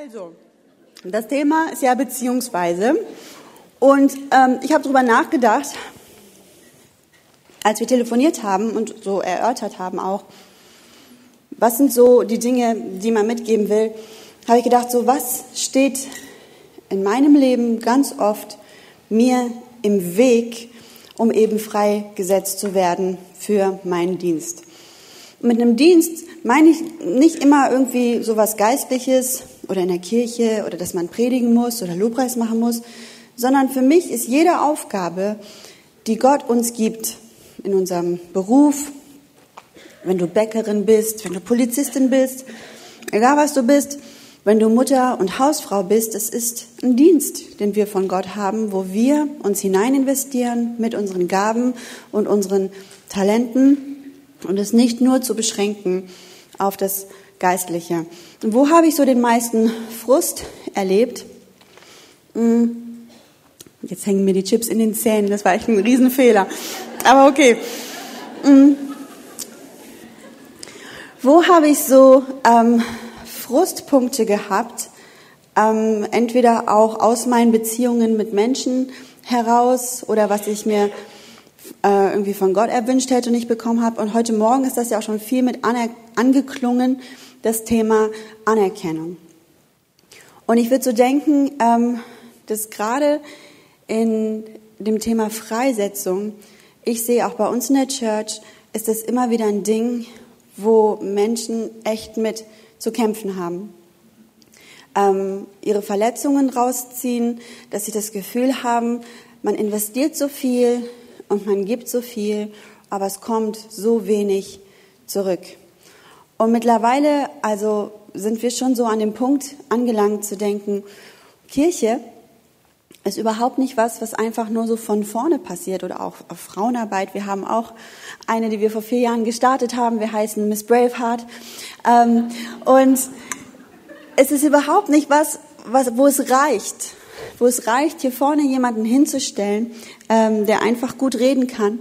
Also, das Thema ist ja Beziehungsweise. Und ähm, ich habe darüber nachgedacht, als wir telefoniert haben und so erörtert haben auch, was sind so die Dinge, die man mitgeben will, habe ich gedacht, so was steht in meinem Leben ganz oft mir im Weg, um eben freigesetzt zu werden für meinen Dienst. Mit einem Dienst meine ich nicht immer irgendwie sowas Geistliches oder in der Kirche oder dass man predigen muss oder Lobpreis machen muss, sondern für mich ist jede Aufgabe, die Gott uns gibt in unserem Beruf, wenn du Bäckerin bist, wenn du Polizistin bist, egal was du bist, wenn du Mutter und Hausfrau bist, es ist ein Dienst, den wir von Gott haben, wo wir uns hinein investieren mit unseren Gaben und unseren Talenten und es nicht nur zu beschränken auf das Geistliche. Und wo habe ich so den meisten Frust erlebt? Hm, jetzt hängen mir die Chips in den Zähnen, das war echt ein Riesenfehler. Aber okay. Hm, wo habe ich so ähm, Frustpunkte gehabt? Ähm, entweder auch aus meinen Beziehungen mit Menschen heraus oder was ich mir äh, irgendwie von Gott erwünscht hätte und nicht bekommen habe. Und heute Morgen ist das ja auch schon viel mit angeklungen, das Thema Anerkennung. Und ich würde so denken, ähm, dass gerade in dem Thema Freisetzung, ich sehe auch bei uns in der Church, ist das immer wieder ein Ding, wo Menschen echt mit zu kämpfen haben. Ähm, ihre Verletzungen rausziehen, dass sie das Gefühl haben, man investiert so viel, und man gibt so viel, aber es kommt so wenig zurück. Und mittlerweile, also sind wir schon so an dem Punkt angelangt zu denken, Kirche ist überhaupt nicht was, was einfach nur so von vorne passiert oder auch auf Frauenarbeit. Wir haben auch eine, die wir vor vier Jahren gestartet haben. Wir heißen Miss Braveheart. Ähm, und es ist überhaupt nicht was, was, wo es reicht, wo es reicht, hier vorne jemanden hinzustellen, ähm, der einfach gut reden kann.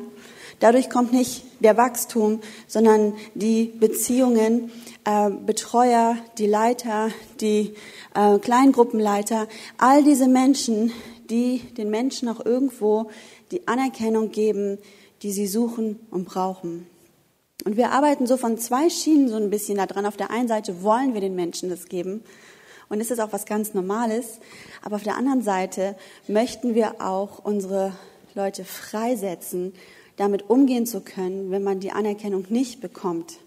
Dadurch kommt nicht der Wachstum, sondern die Beziehungen, äh, Betreuer, die Leiter, die äh, Kleingruppenleiter, all diese Menschen, die den Menschen auch irgendwo die Anerkennung geben, die sie suchen und brauchen. Und wir arbeiten so von zwei Schienen so ein bisschen daran. Auf der einen Seite wollen wir den Menschen das geben und es ist auch was ganz Normales. Aber auf der anderen Seite möchten wir auch unsere Leute freisetzen, damit umgehen zu können, wenn man die Anerkennung nicht bekommt,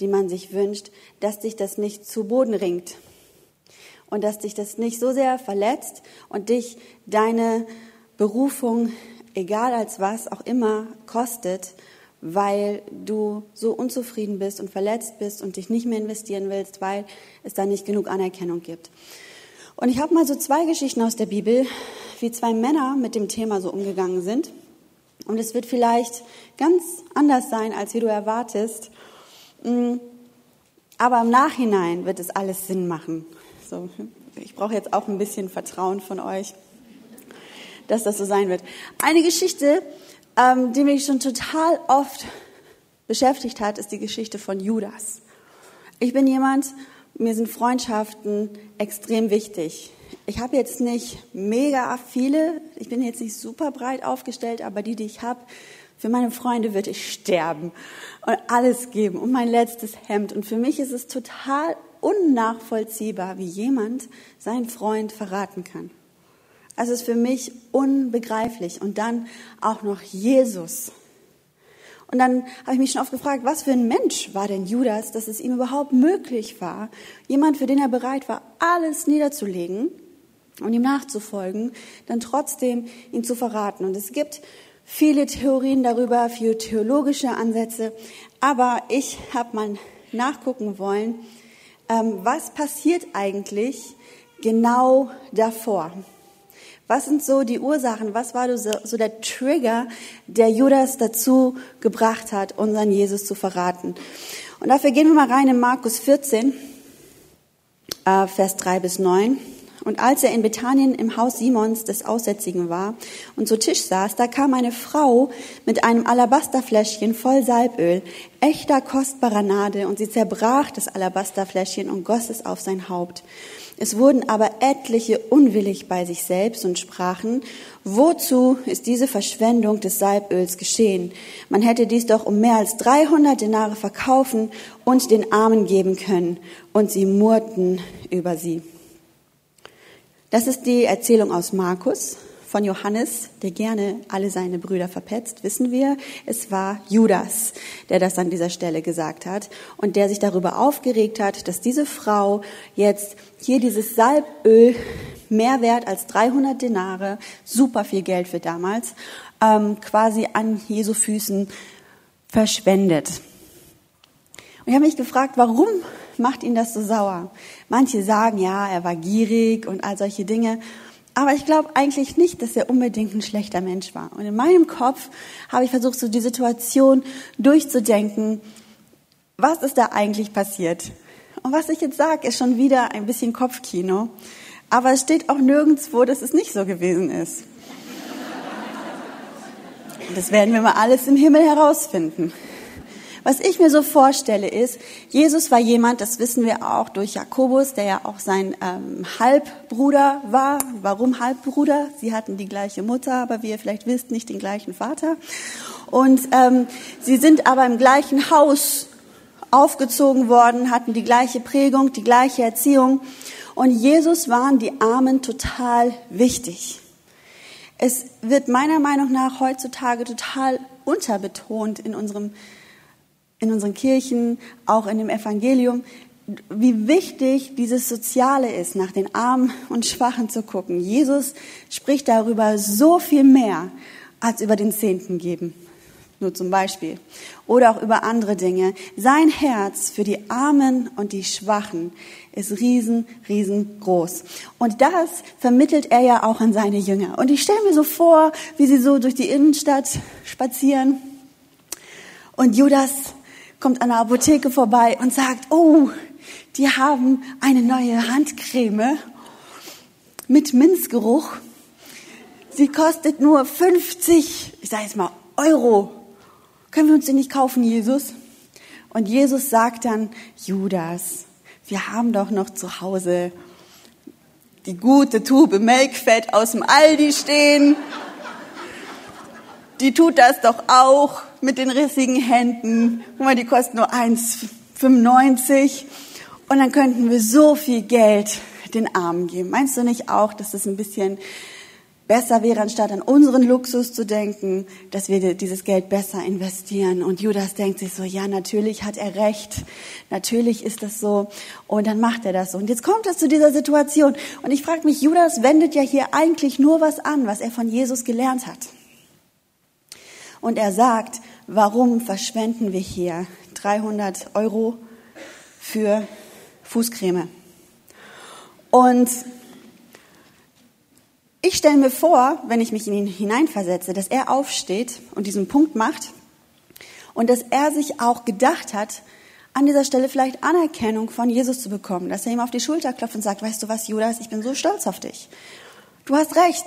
die man sich wünscht, dass dich das nicht zu Boden ringt und dass dich das nicht so sehr verletzt und dich deine Berufung, egal als was auch immer, kostet, weil du so unzufrieden bist und verletzt bist und dich nicht mehr investieren willst, weil es da nicht genug Anerkennung gibt. Und ich habe mal so zwei Geschichten aus der Bibel, wie zwei Männer mit dem Thema so umgegangen sind. Und es wird vielleicht ganz anders sein, als wie du erwartest. Mm, aber im Nachhinein wird es alles Sinn machen. So, ich brauche jetzt auch ein bisschen Vertrauen von euch, dass das so sein wird. Eine Geschichte, ähm, die mich schon total oft beschäftigt hat, ist die Geschichte von Judas. Ich bin jemand, mir sind Freundschaften extrem wichtig. Ich habe jetzt nicht mega viele, ich bin jetzt nicht super breit aufgestellt, aber die, die ich habe, für meine Freunde würde ich sterben und alles geben und mein letztes Hemd. Und für mich ist es total unnachvollziehbar, wie jemand seinen Freund verraten kann. Also ist für mich unbegreiflich. Und dann auch noch Jesus. Und dann habe ich mich schon oft gefragt, was für ein Mensch war denn Judas, dass es ihm überhaupt möglich war, jemand, für den er bereit war, alles niederzulegen und ihm nachzufolgen, dann trotzdem ihn zu verraten. Und es gibt viele Theorien darüber, viele theologische Ansätze, aber ich habe mal nachgucken wollen, ähm, was passiert eigentlich genau davor. Was sind so die Ursachen? Was war so der Trigger, der Judas dazu gebracht hat, unseren Jesus zu verraten? Und dafür gehen wir mal rein in Markus 14, äh, Vers 3 bis 9. Und als er in Bethanien im Haus Simons des Aussätzigen war und zu Tisch saß, da kam eine Frau mit einem Alabasterfläschchen voll Salböl, echter kostbarer Nade, und sie zerbrach das Alabasterfläschchen und goss es auf sein Haupt. Es wurden aber etliche unwillig bei sich selbst und sprachen, wozu ist diese Verschwendung des Salböls geschehen? Man hätte dies doch um mehr als 300 Denare verkaufen und den Armen geben können. Und sie murrten über sie. Das ist die Erzählung aus Markus von Johannes, der gerne alle seine Brüder verpetzt, wissen wir. Es war Judas, der das an dieser Stelle gesagt hat und der sich darüber aufgeregt hat, dass diese Frau jetzt hier dieses Salböl mehr wert als 300 Denare, super viel Geld für damals, ähm, quasi an Jesu Füßen verschwendet. Und ich habe mich gefragt, warum macht ihn das so sauer? Manche sagen, ja, er war gierig und all solche Dinge. Aber ich glaube eigentlich nicht, dass er unbedingt ein schlechter Mensch war. Und in meinem Kopf habe ich versucht, so die Situation durchzudenken. Was ist da eigentlich passiert? Und was ich jetzt sage, ist schon wieder ein bisschen Kopfkino. Aber es steht auch nirgendwo, dass es nicht so gewesen ist. Das werden wir mal alles im Himmel herausfinden. Was ich mir so vorstelle ist, Jesus war jemand, das wissen wir auch durch Jakobus, der ja auch sein ähm, Halbbruder war. Warum Halbbruder? Sie hatten die gleiche Mutter, aber wie ihr vielleicht wisst, nicht den gleichen Vater. Und ähm, sie sind aber im gleichen Haus aufgezogen worden, hatten die gleiche Prägung, die gleiche Erziehung. Und Jesus waren die Armen total wichtig. Es wird meiner Meinung nach heutzutage total unterbetont in unserem in unseren Kirchen, auch in dem Evangelium, wie wichtig dieses Soziale ist, nach den Armen und Schwachen zu gucken. Jesus spricht darüber so viel mehr als über den Zehnten geben. Nur zum Beispiel. Oder auch über andere Dinge. Sein Herz für die Armen und die Schwachen ist riesen, riesengroß. Und das vermittelt er ja auch an seine Jünger. Und ich stelle mir so vor, wie sie so durch die Innenstadt spazieren. Und Judas kommt an der Apotheke vorbei und sagt, oh, die haben eine neue Handcreme mit Minzgeruch. Sie kostet nur 50, ich sage jetzt mal Euro. Können wir uns die nicht kaufen, Jesus? Und Jesus sagt dann, Judas, wir haben doch noch zu Hause die gute Tube Melkfett aus dem Aldi stehen. Die tut das doch auch mit den rissigen Händen. Guck mal, die kosten nur 1,95 und dann könnten wir so viel Geld den Armen geben. Meinst du nicht auch, dass das ein bisschen besser wäre, anstatt an unseren Luxus zu denken, dass wir dieses Geld besser investieren. Und Judas denkt sich so, ja, natürlich hat er recht, natürlich ist das so. Und dann macht er das so. Und jetzt kommt es zu dieser Situation. Und ich frage mich, Judas wendet ja hier eigentlich nur was an, was er von Jesus gelernt hat. Und er sagt, warum verschwenden wir hier 300 Euro für Fußcreme? Und ich stelle mir vor, wenn ich mich in ihn hineinversetze, dass er aufsteht und diesen Punkt macht und dass er sich auch gedacht hat, an dieser Stelle vielleicht Anerkennung von Jesus zu bekommen, dass er ihm auf die Schulter klopft und sagt, weißt du was, Judas, ich bin so stolz auf dich. Du hast recht.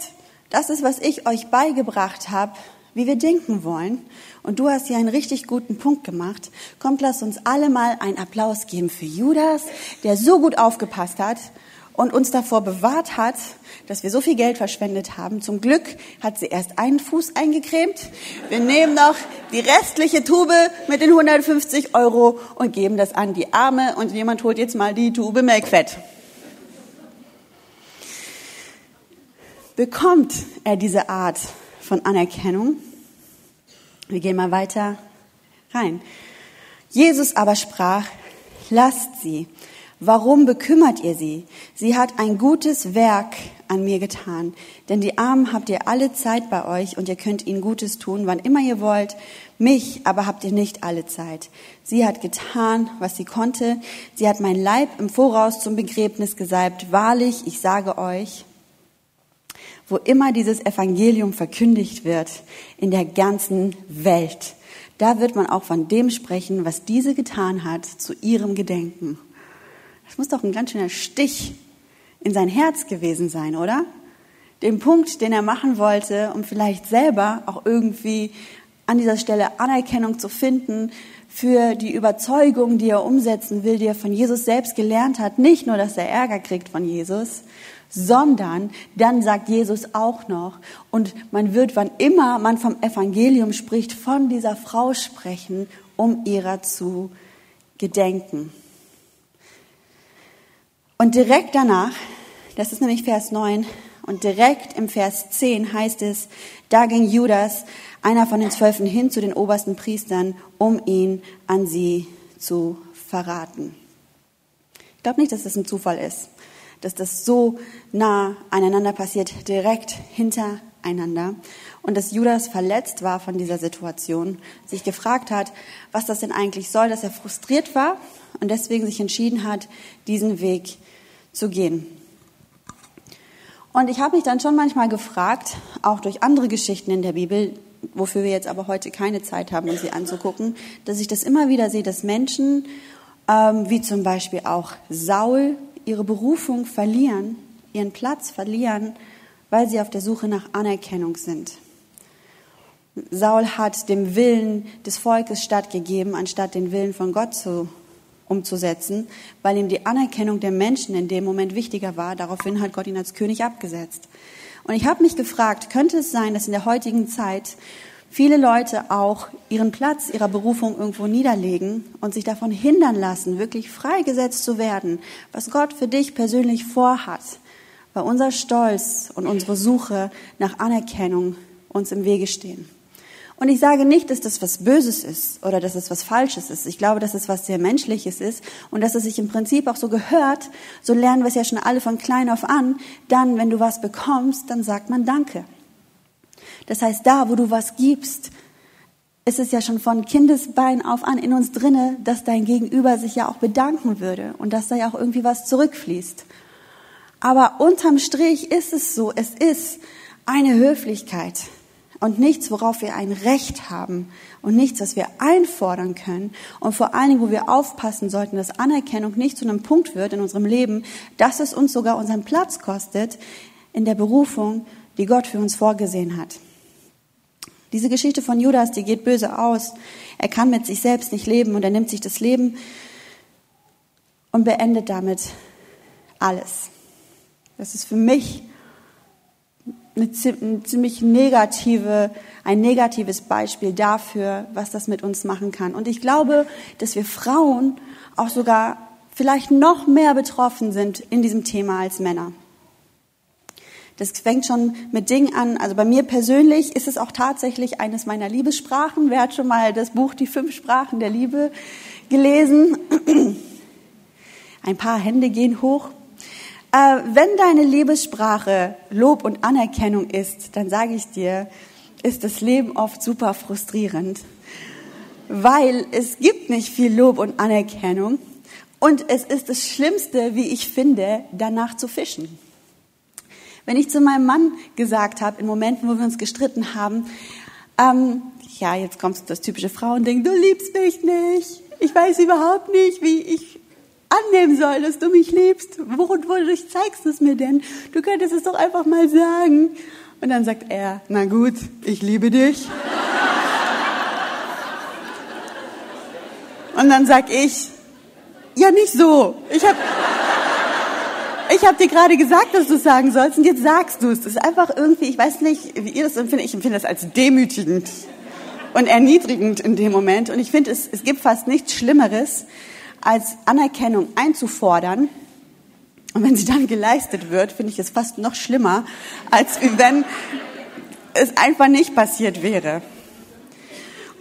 Das ist, was ich euch beigebracht habe, wie wir denken wollen. Und du hast hier einen richtig guten Punkt gemacht. Kommt, lass uns alle mal einen Applaus geben für Judas, der so gut aufgepasst hat und uns davor bewahrt hat, dass wir so viel Geld verschwendet haben. Zum Glück hat sie erst einen Fuß eingecremt. Wir nehmen noch die restliche Tube mit den 150 Euro und geben das an die Arme und jemand holt jetzt mal die Tube Melkfett. Bekommt er diese Art von Anerkennung. Wir gehen mal weiter rein. Jesus aber sprach, lasst sie. Warum bekümmert ihr sie? Sie hat ein gutes Werk an mir getan. Denn die Armen habt ihr alle Zeit bei euch und ihr könnt ihnen Gutes tun, wann immer ihr wollt. Mich aber habt ihr nicht alle Zeit. Sie hat getan, was sie konnte. Sie hat mein Leib im Voraus zum Begräbnis gesalbt. Wahrlich, ich sage euch, wo immer dieses Evangelium verkündigt wird, in der ganzen Welt. Da wird man auch von dem sprechen, was diese getan hat, zu ihrem Gedenken. Das muss doch ein ganz schöner Stich in sein Herz gewesen sein, oder? Den Punkt, den er machen wollte, um vielleicht selber auch irgendwie an dieser Stelle Anerkennung zu finden für die Überzeugung, die er umsetzen will, die er von Jesus selbst gelernt hat. Nicht nur, dass er Ärger kriegt von Jesus, sondern dann sagt Jesus auch noch, und man wird, wann immer man vom Evangelium spricht, von dieser Frau sprechen, um ihrer zu gedenken. Und direkt danach, das ist nämlich Vers 9, und direkt im Vers 10 heißt es, da ging Judas, einer von den Zwölfen, hin zu den obersten Priestern, um ihn an sie zu verraten. Ich glaube nicht, dass das ein Zufall ist, dass das so nah aneinander passiert, direkt hintereinander. Und dass Judas verletzt war von dieser Situation, sich gefragt hat, was das denn eigentlich soll, dass er frustriert war und deswegen sich entschieden hat, diesen Weg zu gehen. Und ich habe mich dann schon manchmal gefragt, auch durch andere Geschichten in der Bibel, wofür wir jetzt aber heute keine Zeit haben, um sie anzugucken, dass ich das immer wieder sehe, dass Menschen, ähm, wie zum Beispiel auch Saul, ihre Berufung verlieren, ihren Platz verlieren, weil sie auf der Suche nach Anerkennung sind. Saul hat dem Willen des Volkes stattgegeben, anstatt den Willen von Gott zu umzusetzen, weil ihm die Anerkennung der Menschen in dem Moment wichtiger war. Daraufhin hat Gott ihn als König abgesetzt. Und ich habe mich gefragt, könnte es sein, dass in der heutigen Zeit viele Leute auch ihren Platz ihrer Berufung irgendwo niederlegen und sich davon hindern lassen, wirklich freigesetzt zu werden, was Gott für dich persönlich vorhat, weil unser Stolz und unsere Suche nach Anerkennung uns im Wege stehen. Und ich sage nicht, dass das was Böses ist oder dass es was Falsches ist. Ich glaube, dass es was sehr Menschliches ist und dass es sich im Prinzip auch so gehört. So lernen wir es ja schon alle von klein auf an. Dann, wenn du was bekommst, dann sagt man Danke. Das heißt, da, wo du was gibst, ist es ja schon von Kindesbein auf an in uns drinne, dass dein Gegenüber sich ja auch bedanken würde und dass da ja auch irgendwie was zurückfließt. Aber unterm Strich ist es so, es ist eine Höflichkeit und nichts, worauf wir ein Recht haben und nichts, was wir einfordern können und vor allen Dingen, wo wir aufpassen sollten, dass Anerkennung nicht zu einem Punkt wird in unserem Leben, dass es uns sogar unseren Platz kostet in der Berufung, die Gott für uns vorgesehen hat. Diese Geschichte von Judas, die geht böse aus. Er kann mit sich selbst nicht leben und er nimmt sich das Leben und beendet damit alles. Das ist für mich eine ziemlich negative, ein negatives Beispiel dafür, was das mit uns machen kann. Und ich glaube, dass wir Frauen auch sogar vielleicht noch mehr betroffen sind in diesem Thema als Männer. Das fängt schon mit Dingen an. Also bei mir persönlich ist es auch tatsächlich eines meiner Liebessprachen. Wer hat schon mal das Buch Die fünf Sprachen der Liebe gelesen? Ein paar Hände gehen hoch. Äh, wenn deine Liebessprache Lob und Anerkennung ist, dann sage ich dir, ist das Leben oft super frustrierend, weil es gibt nicht viel Lob und Anerkennung und es ist das Schlimmste, wie ich finde, danach zu fischen. Wenn ich zu meinem Mann gesagt habe, in Momenten, wo wir uns gestritten haben, ähm, ja, jetzt kommt das typische Frauending, du liebst mich nicht, ich weiß überhaupt nicht, wie ich annehmen soll, dass du mich liebst. Wodurch zeigst du es mir denn? Du könntest es doch einfach mal sagen. Und dann sagt er, na gut, ich liebe dich. Und dann sag ich, ja nicht so. Ich habe ich hab dir gerade gesagt, dass du es sagen sollst und jetzt sagst du es. Das ist einfach irgendwie, ich weiß nicht, wie ihr das empfindet. Ich empfinde das als demütigend und erniedrigend in dem Moment. Und ich finde, es, es gibt fast nichts Schlimmeres, als Anerkennung einzufordern. Und wenn sie dann geleistet wird, finde ich es fast noch schlimmer, als wenn es einfach nicht passiert wäre.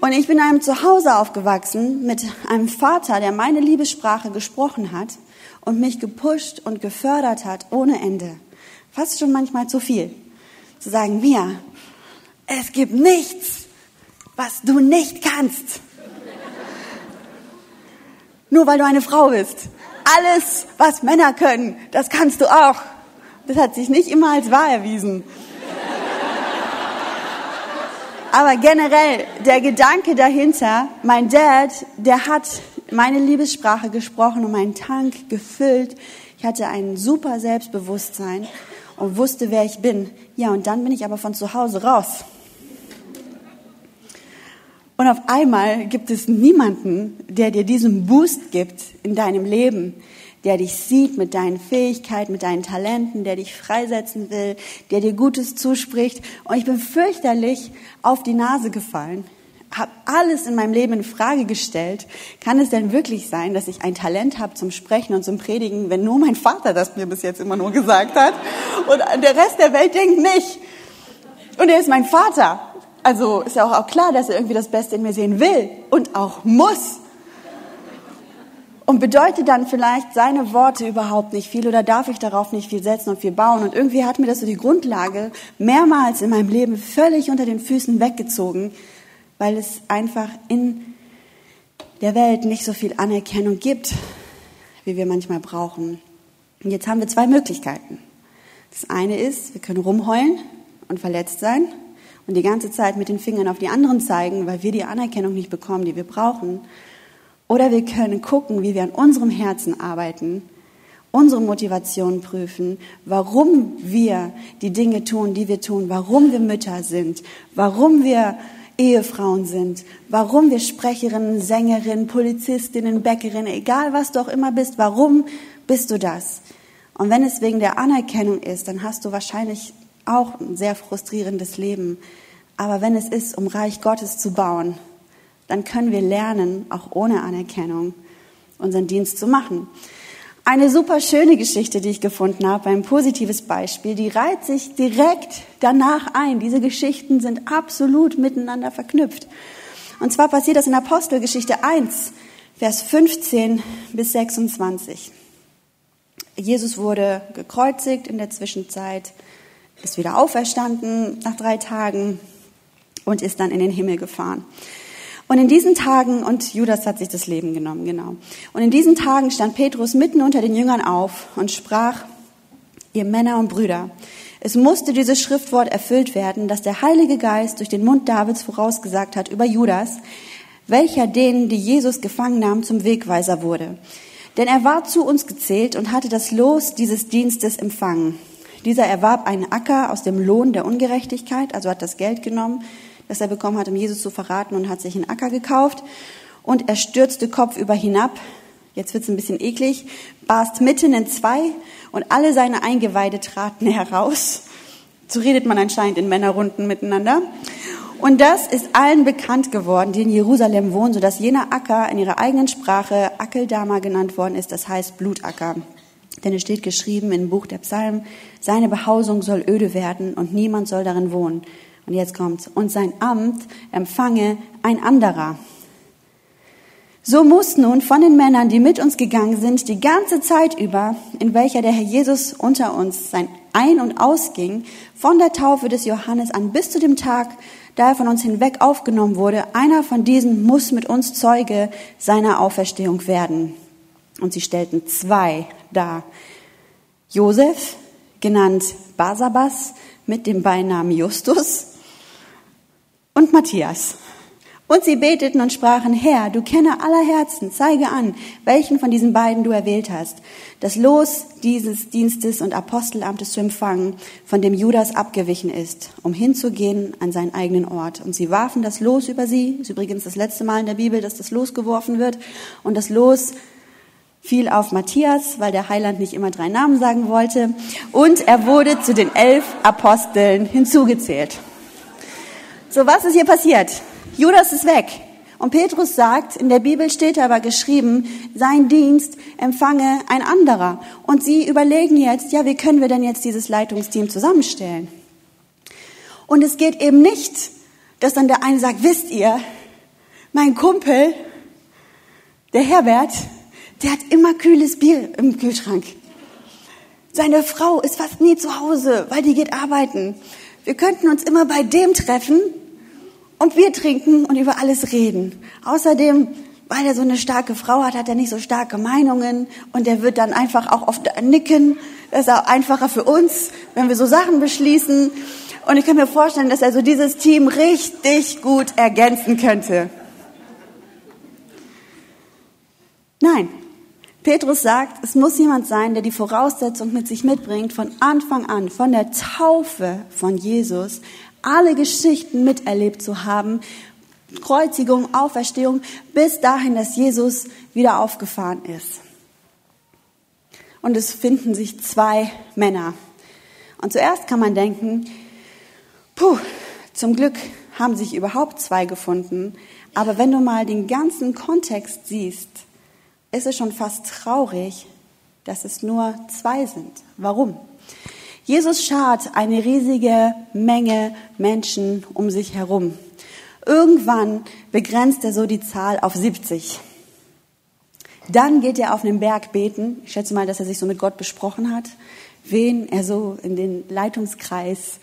Und ich bin in einem Zuhause aufgewachsen mit einem Vater, der meine Liebessprache gesprochen hat und mich gepusht und gefördert hat ohne Ende. Fast schon manchmal zu viel. Zu sagen, Mia, es gibt nichts, was du nicht kannst. Nur weil du eine Frau bist. Alles, was Männer können, das kannst du auch. Das hat sich nicht immer als wahr erwiesen. Aber generell, der Gedanke dahinter, mein Dad, der hat meine Liebessprache gesprochen und meinen Tank gefüllt. Ich hatte ein super Selbstbewusstsein und wusste, wer ich bin. Ja, und dann bin ich aber von zu Hause raus. Und auf einmal gibt es niemanden, der dir diesen Boost gibt in deinem Leben, der dich sieht mit deinen Fähigkeiten, mit deinen Talenten, der dich freisetzen will, der dir Gutes zuspricht. Und ich bin fürchterlich auf die Nase gefallen, habe alles in meinem Leben in Frage gestellt. Kann es denn wirklich sein, dass ich ein Talent habe zum Sprechen und zum Predigen, wenn nur mein Vater das mir bis jetzt immer nur gesagt hat und der Rest der Welt denkt nicht? Und er ist mein Vater. Also ist ja auch klar, dass er irgendwie das Beste in mir sehen will und auch muss. Und bedeutet dann vielleicht seine Worte überhaupt nicht viel oder darf ich darauf nicht viel setzen und viel bauen? Und irgendwie hat mir das so die Grundlage mehrmals in meinem Leben völlig unter den Füßen weggezogen, weil es einfach in der Welt nicht so viel Anerkennung gibt, wie wir manchmal brauchen. Und jetzt haben wir zwei Möglichkeiten. Das eine ist, wir können rumheulen und verletzt sein und die ganze Zeit mit den Fingern auf die anderen zeigen, weil wir die Anerkennung nicht bekommen, die wir brauchen. Oder wir können gucken, wie wir an unserem Herzen arbeiten, unsere Motivation prüfen, warum wir die Dinge tun, die wir tun, warum wir Mütter sind, warum wir Ehefrauen sind, warum wir Sprecherinnen, Sängerinnen, Polizistinnen, Bäckerinnen, egal was du auch immer bist, warum bist du das? Und wenn es wegen der Anerkennung ist, dann hast du wahrscheinlich auch ein sehr frustrierendes Leben. Aber wenn es ist, um Reich Gottes zu bauen, dann können wir lernen, auch ohne Anerkennung unseren Dienst zu machen. Eine super schöne Geschichte, die ich gefunden habe, ein positives Beispiel, die reiht sich direkt danach ein. Diese Geschichten sind absolut miteinander verknüpft. Und zwar passiert das in Apostelgeschichte 1, Vers 15 bis 26. Jesus wurde gekreuzigt in der Zwischenzeit ist wieder auferstanden nach drei Tagen und ist dann in den Himmel gefahren. Und in diesen Tagen, und Judas hat sich das Leben genommen, genau. Und in diesen Tagen stand Petrus mitten unter den Jüngern auf und sprach, ihr Männer und Brüder, es musste dieses Schriftwort erfüllt werden, das der Heilige Geist durch den Mund Davids vorausgesagt hat über Judas, welcher denen, die Jesus gefangen nahm, zum Wegweiser wurde. Denn er war zu uns gezählt und hatte das Los dieses Dienstes empfangen. Dieser erwarb einen Acker aus dem Lohn der Ungerechtigkeit, also hat das Geld genommen, das er bekommen hat, um Jesus zu verraten und hat sich einen Acker gekauft. Und er stürzte kopfüber hinab, jetzt wird's ein bisschen eklig, barst mitten in zwei und alle seine Eingeweide traten heraus. So redet man anscheinend in Männerrunden miteinander. Und das ist allen bekannt geworden, die in Jerusalem wohnen, sodass jener Acker in ihrer eigenen Sprache Akeldama genannt worden ist, das heißt Blutacker. Denn es steht geschrieben im Buch der Psalmen, seine Behausung soll öde werden und niemand soll darin wohnen. Und jetzt kommt's. Und sein Amt empfange ein anderer. So muss nun von den Männern, die mit uns gegangen sind, die ganze Zeit über, in welcher der Herr Jesus unter uns sein Ein- und Ausging, von der Taufe des Johannes an bis zu dem Tag, da er von uns hinweg aufgenommen wurde, einer von diesen muss mit uns Zeuge seiner Auferstehung werden. Und sie stellten zwei dar. Josef, genannt Basabas, mit dem Beinamen Justus, und Matthias. Und sie beteten und sprachen, Herr, du kenne aller Herzen, zeige an, welchen von diesen beiden du erwählt hast, das Los dieses Dienstes und Apostelamtes zu empfangen, von dem Judas abgewichen ist, um hinzugehen an seinen eigenen Ort. Und sie warfen das Los über sie, ist übrigens das letzte Mal in der Bibel, dass das Los geworfen wird, und das Los fiel auf Matthias, weil der Heiland nicht immer drei Namen sagen wollte. Und er wurde zu den elf Aposteln hinzugezählt. So, was ist hier passiert? Judas ist weg. Und Petrus sagt, in der Bibel steht aber geschrieben, sein Dienst empfange ein anderer. Und sie überlegen jetzt, ja, wie können wir denn jetzt dieses Leitungsteam zusammenstellen? Und es geht eben nicht, dass dann der eine sagt, wisst ihr, mein Kumpel, der Herbert, der hat immer kühles Bier im Kühlschrank. Seine Frau ist fast nie zu Hause, weil die geht arbeiten. Wir könnten uns immer bei dem treffen und Bier trinken und über alles reden. Außerdem, weil er so eine starke Frau hat, hat er nicht so starke Meinungen und er wird dann einfach auch oft nicken. Das ist auch einfacher für uns, wenn wir so Sachen beschließen. Und ich kann mir vorstellen, dass er so dieses Team richtig gut ergänzen könnte. Nein, Petrus sagt, es muss jemand sein, der die Voraussetzung mit sich mitbringt, von Anfang an, von der Taufe von Jesus, alle Geschichten miterlebt zu haben, Kreuzigung, Auferstehung, bis dahin, dass Jesus wieder aufgefahren ist. Und es finden sich zwei Männer. Und zuerst kann man denken, puh, zum Glück haben sich überhaupt zwei gefunden. Aber wenn du mal den ganzen Kontext siehst, ist es schon fast traurig, dass es nur zwei sind. Warum? Jesus schart eine riesige Menge Menschen um sich herum. Irgendwann begrenzt er so die Zahl auf 70. Dann geht er auf einen Berg beten. Ich schätze mal, dass er sich so mit Gott besprochen hat, wen er so in den Leitungskreis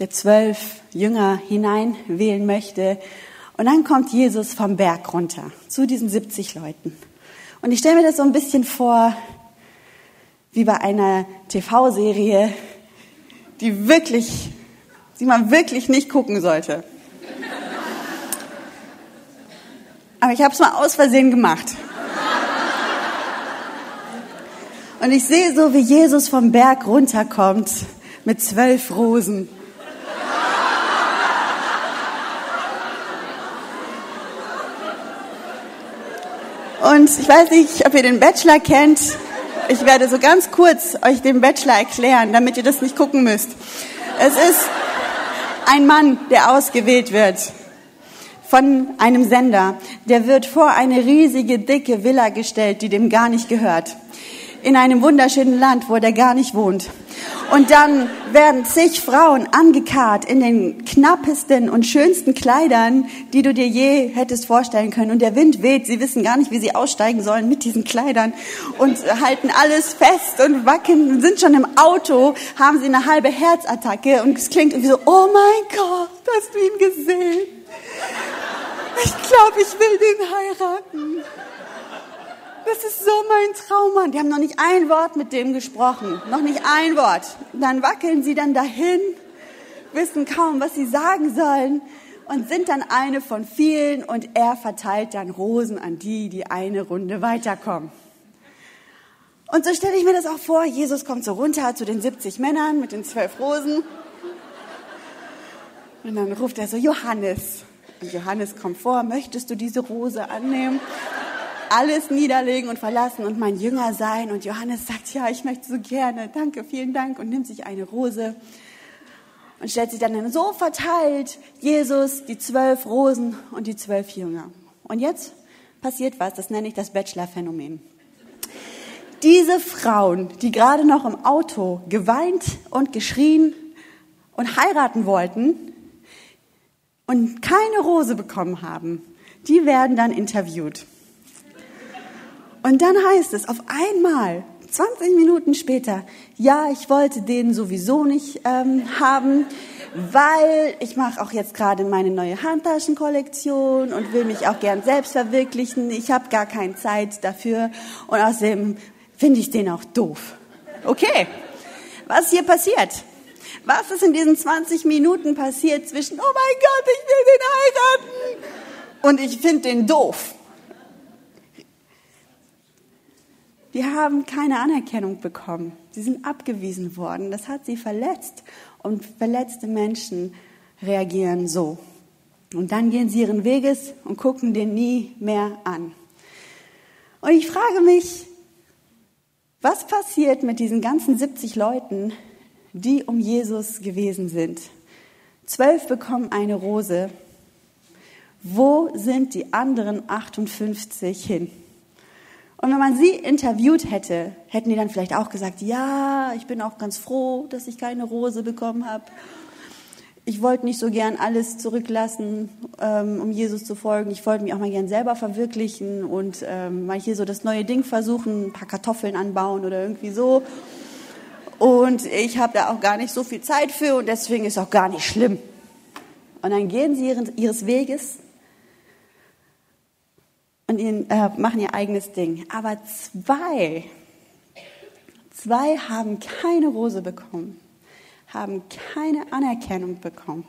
der zwölf Jünger hineinwählen möchte. Und dann kommt Jesus vom Berg runter zu diesen 70 Leuten. Und ich stelle mir das so ein bisschen vor, wie bei einer TV-Serie, die wirklich, die man wirklich nicht gucken sollte. Aber ich habe es mal aus Versehen gemacht. Und ich sehe so, wie Jesus vom Berg runterkommt mit zwölf Rosen. Und ich weiß nicht, ob ihr den Bachelor kennt. Ich werde so ganz kurz euch den Bachelor erklären, damit ihr das nicht gucken müsst. Es ist ein Mann, der ausgewählt wird von einem Sender. Der wird vor eine riesige, dicke Villa gestellt, die dem gar nicht gehört. In einem wunderschönen Land, wo der gar nicht wohnt. Und dann werden zig Frauen angekarrt in den knappesten und schönsten Kleidern, die du dir je hättest vorstellen können. Und der Wind weht, sie wissen gar nicht, wie sie aussteigen sollen mit diesen Kleidern und halten alles fest und wackeln, sind schon im Auto, haben sie eine halbe Herzattacke und es klingt irgendwie so, oh mein Gott, hast du ihn gesehen? Ich glaube, ich will den heiraten. Das ist so mein Traummann. Die haben noch nicht ein Wort mit dem gesprochen. Noch nicht ein Wort. Dann wackeln sie dann dahin, wissen kaum, was sie sagen sollen und sind dann eine von vielen und er verteilt dann Rosen an die, die eine Runde weiterkommen. Und so stelle ich mir das auch vor. Jesus kommt so runter zu den 70 Männern mit den zwölf Rosen. Und dann ruft er so, Johannes. Und Johannes kommt vor, möchtest du diese Rose annehmen? Alles niederlegen und verlassen und mein Jünger sein. Und Johannes sagt, ja, ich möchte so gerne, danke, vielen Dank und nimmt sich eine Rose und stellt sich dann so verteilt Jesus die zwölf Rosen und die zwölf Jünger. Und jetzt passiert was, das nenne ich das Bachelor-Phänomen. Diese Frauen, die gerade noch im Auto geweint und geschrien und heiraten wollten und keine Rose bekommen haben, die werden dann interviewt. Und dann heißt es auf einmal, 20 Minuten später, ja, ich wollte den sowieso nicht ähm, haben, weil ich mache auch jetzt gerade meine neue Handtaschenkollektion und will mich auch gern selbst verwirklichen. Ich habe gar keine Zeit dafür und außerdem finde ich den auch doof. Okay, was hier passiert? Was ist in diesen 20 Minuten passiert zwischen, oh mein Gott, ich will den heiraten und ich finde den doof? Die haben keine Anerkennung bekommen. Sie sind abgewiesen worden. Das hat sie verletzt. Und verletzte Menschen reagieren so. Und dann gehen sie ihren Weges und gucken den nie mehr an. Und ich frage mich, was passiert mit diesen ganzen 70 Leuten, die um Jesus gewesen sind? Zwölf bekommen eine Rose. Wo sind die anderen 58 hin? Und wenn man sie interviewt hätte, hätten die dann vielleicht auch gesagt, ja, ich bin auch ganz froh, dass ich keine Rose bekommen habe. Ich wollte nicht so gern alles zurücklassen, ähm, um Jesus zu folgen. Ich wollte mich auch mal gern selber verwirklichen und ähm, mal hier so das neue Ding versuchen, ein paar Kartoffeln anbauen oder irgendwie so. Und ich habe da auch gar nicht so viel Zeit für und deswegen ist auch gar nicht schlimm. Und dann gehen sie ihres Weges und ihn, äh, machen ihr eigenes Ding. Aber zwei, zwei haben keine Rose bekommen, haben keine Anerkennung bekommen.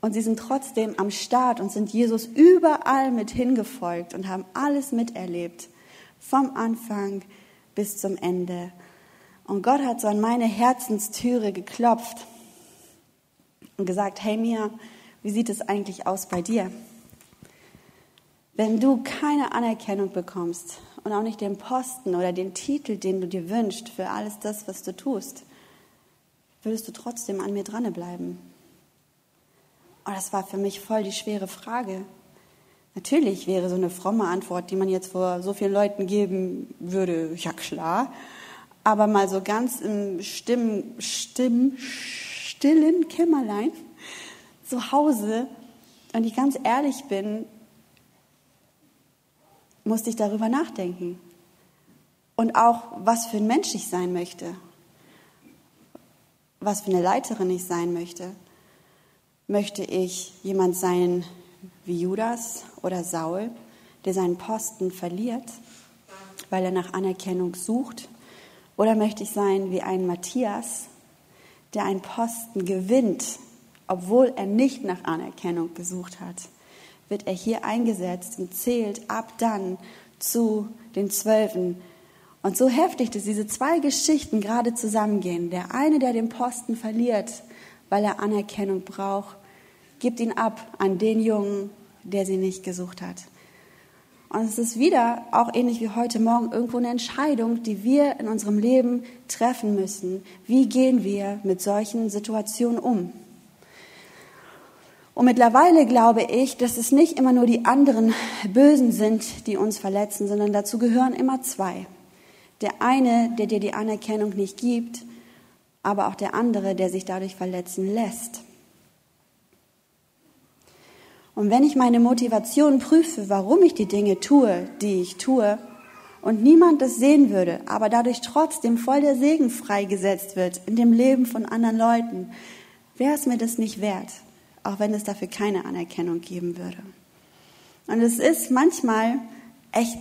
Und sie sind trotzdem am Start und sind Jesus überall mit hingefolgt und haben alles miterlebt, vom Anfang bis zum Ende. Und Gott hat so an meine Herzenstüre geklopft und gesagt, hey Mia, wie sieht es eigentlich aus bei dir? Wenn du keine Anerkennung bekommst und auch nicht den Posten oder den Titel, den du dir wünschst für alles das, was du tust, würdest du trotzdem an mir dranbleiben? Und das war für mich voll die schwere Frage. Natürlich wäre so eine fromme Antwort, die man jetzt vor so vielen Leuten geben würde, ja klar. Aber mal so ganz im Stimm, Stimm, stillen Kämmerlein zu Hause, und ich ganz ehrlich bin, musste ich darüber nachdenken. Und auch, was für ein Mensch ich sein möchte. Was für eine Leiterin ich sein möchte. Möchte ich jemand sein wie Judas oder Saul, der seinen Posten verliert, weil er nach Anerkennung sucht? Oder möchte ich sein wie ein Matthias, der einen Posten gewinnt, obwohl er nicht nach Anerkennung gesucht hat? Wird er hier eingesetzt und zählt ab dann zu den Zwölfen. Und so heftig, dass diese zwei Geschichten gerade zusammengehen. Der eine, der den Posten verliert, weil er Anerkennung braucht, gibt ihn ab an den Jungen, der sie nicht gesucht hat. Und es ist wieder, auch ähnlich wie heute Morgen, irgendwo eine Entscheidung, die wir in unserem Leben treffen müssen. Wie gehen wir mit solchen Situationen um? Und mittlerweile glaube ich, dass es nicht immer nur die anderen Bösen sind, die uns verletzen, sondern dazu gehören immer zwei. Der eine, der dir die Anerkennung nicht gibt, aber auch der andere, der sich dadurch verletzen lässt. Und wenn ich meine Motivation prüfe, warum ich die Dinge tue, die ich tue, und niemand das sehen würde, aber dadurch trotzdem voll der Segen freigesetzt wird in dem Leben von anderen Leuten, wäre es mir das nicht wert, auch wenn es dafür keine Anerkennung geben würde. Und es ist manchmal echt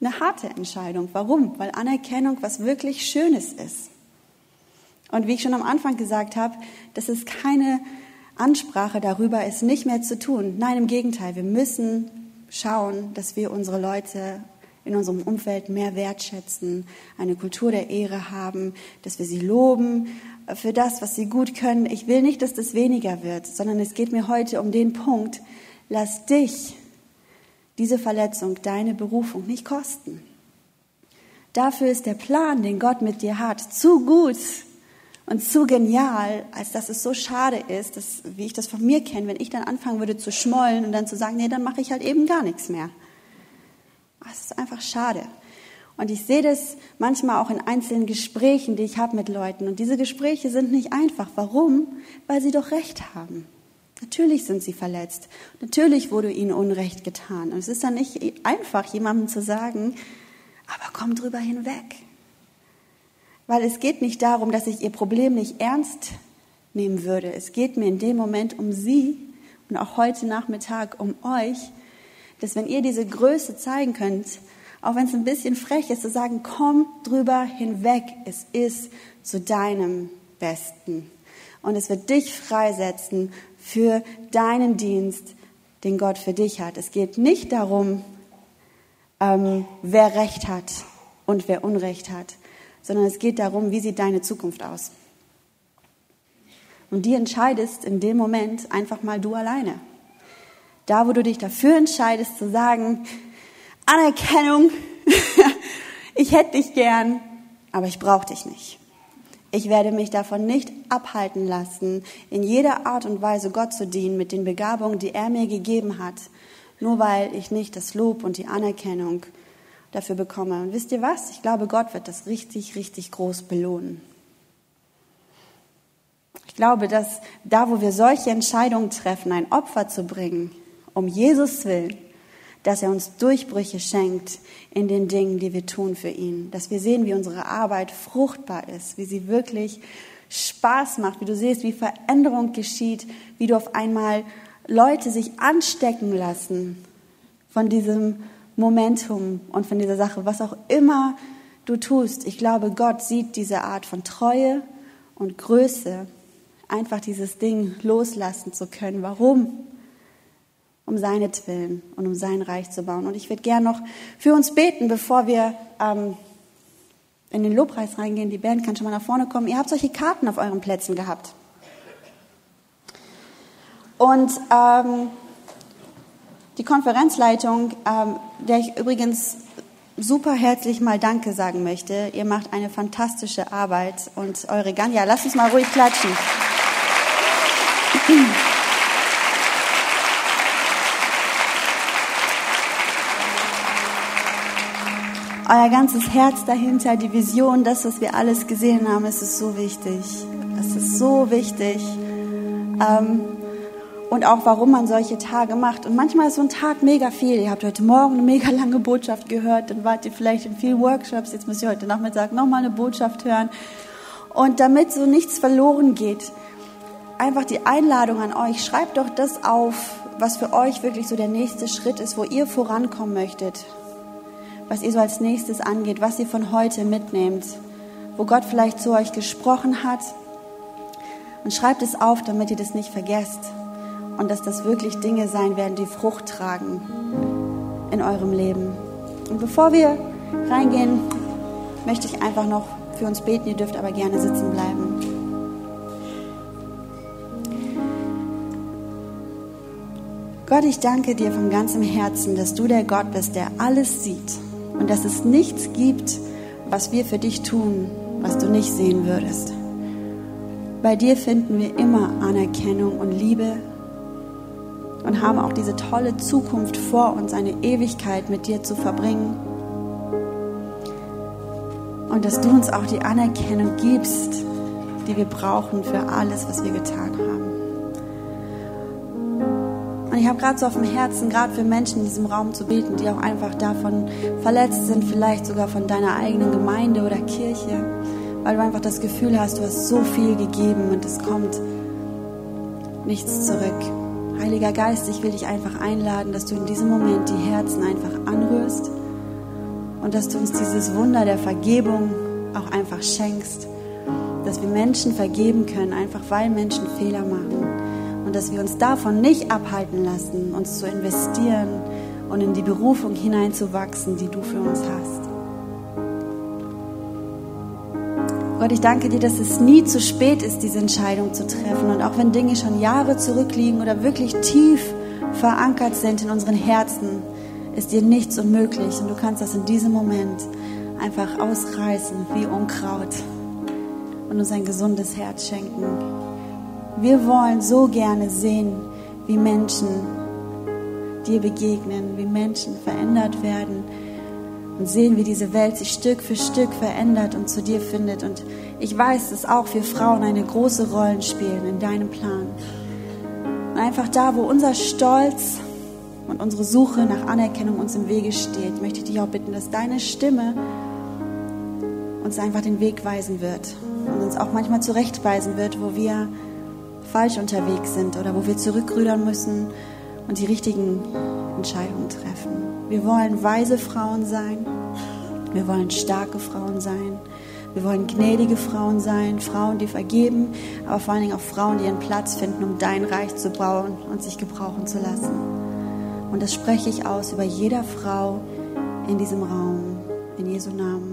eine harte Entscheidung. Warum? Weil Anerkennung was wirklich Schönes ist. Und wie ich schon am Anfang gesagt habe, das ist keine Ansprache darüber, es nicht mehr zu tun. Nein, im Gegenteil, wir müssen schauen, dass wir unsere Leute in unserem Umfeld mehr wertschätzen, eine Kultur der Ehre haben, dass wir sie loben für das, was sie gut können. Ich will nicht, dass das weniger wird, sondern es geht mir heute um den Punkt, lass dich diese Verletzung, deine Berufung nicht kosten. Dafür ist der Plan, den Gott mit dir hat, zu gut, und zu genial, als dass es so schade ist, dass, wie ich das von mir kenne, wenn ich dann anfangen würde zu schmollen und dann zu sagen, nee, dann mache ich halt eben gar nichts mehr. Es ist einfach schade. Und ich sehe das manchmal auch in einzelnen Gesprächen, die ich habe mit Leuten. Und diese Gespräche sind nicht einfach. Warum? Weil sie doch Recht haben. Natürlich sind sie verletzt. Natürlich wurde ihnen Unrecht getan. Und es ist dann nicht einfach, jemandem zu sagen, aber komm drüber hinweg. Weil es geht nicht darum, dass ich ihr Problem nicht ernst nehmen würde. Es geht mir in dem Moment um sie und auch heute Nachmittag um euch, dass wenn ihr diese Größe zeigen könnt, auch wenn es ein bisschen frech ist, zu sagen, komm drüber hinweg, es ist zu deinem Besten. Und es wird dich freisetzen für deinen Dienst, den Gott für dich hat. Es geht nicht darum, ähm, wer Recht hat und wer Unrecht hat sondern es geht darum, wie sieht deine Zukunft aus. Und die entscheidest in dem Moment einfach mal du alleine. Da, wo du dich dafür entscheidest zu sagen, Anerkennung, ich hätte dich gern, aber ich brauche dich nicht. Ich werde mich davon nicht abhalten lassen, in jeder Art und Weise Gott zu dienen mit den Begabungen, die er mir gegeben hat, nur weil ich nicht das Lob und die Anerkennung dafür bekomme. Und wisst ihr was? Ich glaube, Gott wird das richtig, richtig groß belohnen. Ich glaube, dass da, wo wir solche Entscheidungen treffen, ein Opfer zu bringen, um Jesus willen, dass er uns Durchbrüche schenkt in den Dingen, die wir tun für ihn. Dass wir sehen, wie unsere Arbeit fruchtbar ist, wie sie wirklich Spaß macht, wie du siehst, wie Veränderung geschieht, wie du auf einmal Leute sich anstecken lassen von diesem Momentum und von dieser Sache, was auch immer du tust. Ich glaube, Gott sieht diese Art von Treue und Größe, einfach dieses Ding loslassen zu können. Warum? Um seinetwillen und um sein Reich zu bauen. Und ich würde gern noch für uns beten, bevor wir ähm, in den Lobpreis reingehen. Die Band kann schon mal nach vorne kommen. Ihr habt solche Karten auf euren Plätzen gehabt. Und ähm, die Konferenzleitung, ähm, der ich übrigens super herzlich mal Danke sagen möchte. Ihr macht eine fantastische Arbeit und eure Ganja, lasst uns mal ruhig klatschen. Euer ganzes Herz dahinter, die Vision, das, was wir alles gesehen haben, es ist so wichtig. Es ist so wichtig. Ähm, und auch warum man solche Tage macht. Und manchmal ist so ein Tag mega viel. Ihr habt heute Morgen eine mega lange Botschaft gehört, dann wart ihr vielleicht in vielen Workshops, jetzt müsst ihr heute Nachmittag nochmal eine Botschaft hören. Und damit so nichts verloren geht, einfach die Einladung an euch, schreibt doch das auf, was für euch wirklich so der nächste Schritt ist, wo ihr vorankommen möchtet, was ihr so als nächstes angeht, was ihr von heute mitnehmt, wo Gott vielleicht zu euch gesprochen hat. Und schreibt es auf, damit ihr das nicht vergesst und dass das wirklich Dinge sein werden, die Frucht tragen in eurem Leben. Und bevor wir reingehen, möchte ich einfach noch für uns beten. Ihr dürft aber gerne sitzen bleiben. Gott, ich danke dir von ganzem Herzen, dass du der Gott bist, der alles sieht und dass es nichts gibt, was wir für dich tun, was du nicht sehen würdest. Bei dir finden wir immer Anerkennung und Liebe und haben auch diese tolle Zukunft vor uns, eine Ewigkeit mit dir zu verbringen. Und dass du uns auch die Anerkennung gibst, die wir brauchen für alles, was wir getan haben. Ich habe gerade so auf dem Herzen, gerade für Menschen in diesem Raum zu beten, die auch einfach davon verletzt sind, vielleicht sogar von deiner eigenen Gemeinde oder Kirche, weil du einfach das Gefühl hast, du hast so viel gegeben und es kommt nichts zurück. Heiliger Geist, ich will dich einfach einladen, dass du in diesem Moment die Herzen einfach anrührst und dass du uns dieses Wunder der Vergebung auch einfach schenkst, dass wir Menschen vergeben können, einfach weil Menschen Fehler machen und dass wir uns davon nicht abhalten lassen, uns zu investieren und in die Berufung hineinzuwachsen, die du für uns hast. Gott, ich danke dir, dass es nie zu spät ist, diese Entscheidung zu treffen. Und auch wenn Dinge schon Jahre zurückliegen oder wirklich tief verankert sind in unseren Herzen, ist dir nichts unmöglich. Und du kannst das in diesem Moment einfach ausreißen wie Unkraut und uns ein gesundes Herz schenken. Wir wollen so gerne sehen, wie Menschen dir begegnen, wie Menschen verändert werden und sehen, wie diese Welt sich Stück für Stück verändert und zu dir findet. Und ich weiß, dass auch wir Frauen eine große Rolle spielen in deinem Plan. Und einfach da, wo unser Stolz und unsere Suche nach Anerkennung uns im Wege steht, möchte ich dich auch bitten, dass deine Stimme uns einfach den Weg weisen wird und uns auch manchmal zurechtweisen wird, wo wir falsch unterwegs sind oder wo wir zurückrudern müssen und die richtigen Entscheidungen treffen. Wir wollen weise Frauen sein. Wir wollen starke Frauen sein. Wir wollen gnädige Frauen sein, Frauen, die vergeben, aber vor allen Dingen auch Frauen, die ihren Platz finden, um dein Reich zu bauen und sich gebrauchen zu lassen. Und das spreche ich aus über jeder Frau in diesem Raum, in Jesu Namen.